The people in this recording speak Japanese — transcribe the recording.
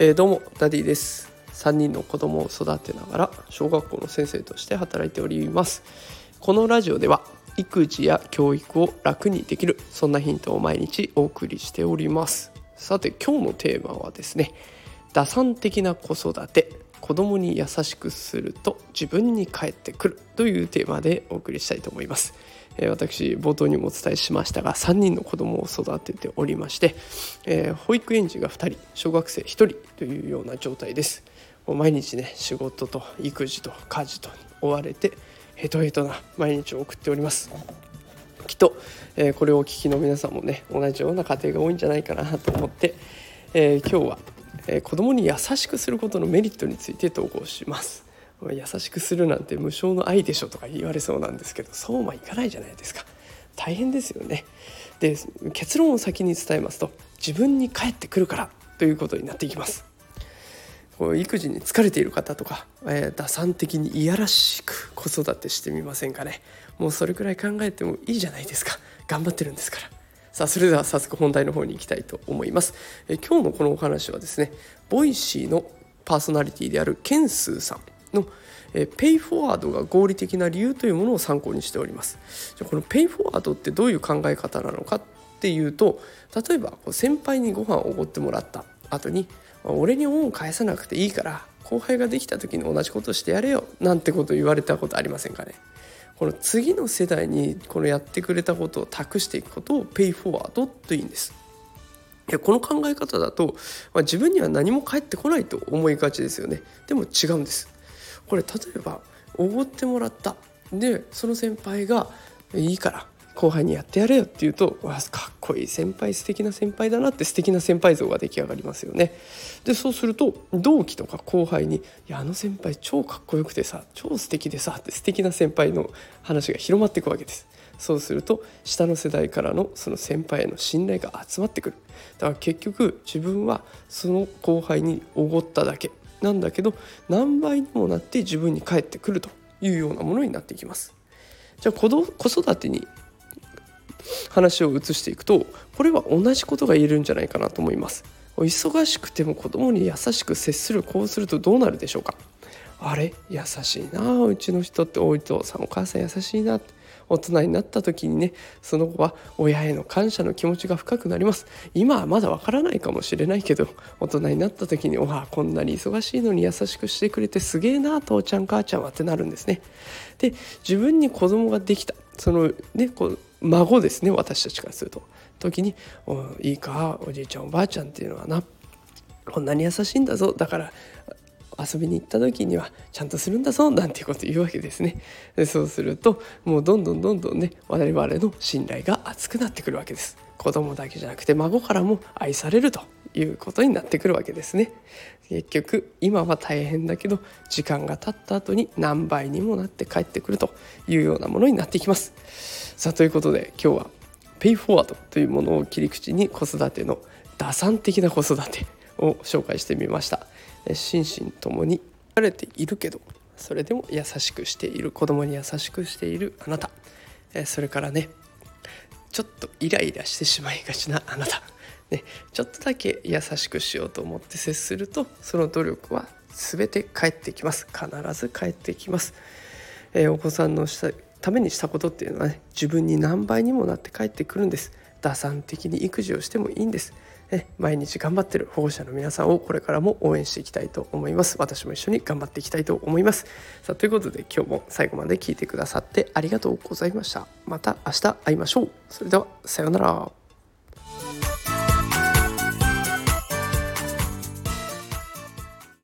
えー、どうもダディです。3人の子供を育てながら小学校の先生として働いております。このラジオでは育児や教育を楽にできるそんなヒントを毎日お送りしております。さて今日のテーマはですね打算的な子育て子供に優しくすると自分に返ってくるというテーマでお送りしたいと思います。え私冒頭にもお伝えしましたが3人の子供を育てておりまして、え、保育園児が2人小学生1人というような状態です。もう毎日ね仕事と育児と家事と追われてヘトヘトな毎日を送っております。きっと、え、これをお聞きの皆さんもね同じような家庭が多いんじゃないかなと思って、え、今日は、え子供に優しくすることのメリットについて投稿します。優しくするなんて無償の愛でしょとか言われそうなんですけどそうはいかないじゃないですか。大変ですよね。で結論を先に伝えますと自分に返ってくるからということになっていきます。育児に疲れている方とか、えー、打算的にいやらしく子育てしてみませんかね。もうそれくらい考えてもいいじゃないですか。頑張ってるんですから。さあそれでは早速本題の方に行きたいと思います、え、今日のこのお話はですね Voicy のパーソナリティであるケンスーさん。のえペイフォワードが合理的な理由というものを参考にしております。じゃこのペイフォワードってどういう考え方なのかっていうと例えばこう先輩にご飯をおごってもらった。後に俺に恩を返さなくていいから後輩ができた時に同じことしてやれよなんてことを言われたことありませんかね。この次の世代にこのやってくれたことを託していくことをペイフォワードというんです。いやこの考え方だと、まあ、自分には何も返ってこないと思いがちですよね。でも違うんです。これ例えばおごってもらったでその先輩が「いいから後輩にやってやれよ」って言うと「わかっこいい先輩素敵な先輩だな」って素敵な先輩像が出来上がりますよね。でそうすると同期とか後輩に「いやあの先輩超かっこよくてさ超素敵でさ」って素敵な先輩の話が広まっていくわけです。そうすると下の世代からのその先輩への信頼が集まってくるだから結局自分はその後輩におごっただけなんだけど何倍にもなって自分に返ってくるというようなものになっていきます。じゃあ子育てに話を移していくとこれは同じことが言えるんじゃないかなと思います。忙しくても子供に優しく接するこうするとどうなるでしょうかあれ？優しいなうちの人ってお父さんお母さん優しいなって大人になった時にねその後は親への感謝の気持ちが深くなります。今はまだわからないかもしれないけど大人になった時に「わあこんなに忙しいのに優しくしてくれてすげえな父ちゃん母ちゃんは」ってなるんですね。で自分に子供ができたそのねこう孫ですね私たちからすると。時に「いいかおじいちゃんおばあちゃんっていうのはなこんなに優しいんだぞ。だから遊びに行った時にはちゃんとするんだぞなんていうこと言うわけですね。でそうするともうどんどんどんどんね我々の信頼が厚くなってくるわけです。子供だけじゃなくて孫からも愛されるということになってくるわけですね。結局今は大変だけど時間が経った後に何倍にもなって帰ってくるというようなものになっていきます。さあということで今日はペイフォワードというものを切り口に子育ての打算的な子育てを紹介してみました。心身ともに慣れているけどそれでも優しくしている子供に優しくしているあなた。それからねちょっとイライラしてしまいがちなあなた、ね、ちょっとだけ優しくしようと思って接するとその努力は全て返ってきます。必ず返ってきます、えー、お子さんのしたためにしたことっていうのはね自分に何倍にもなって返ってくるんです。打算的に育児をしてもいいんです。毎日頑張ってる保護者の皆さんをこれからも応援していきたいと思います。私も一緒に頑張っていきたいと思います。さあということで今日も最後まで聞いてくださってありがとうございました。また明日会いましょう。それではさようなら。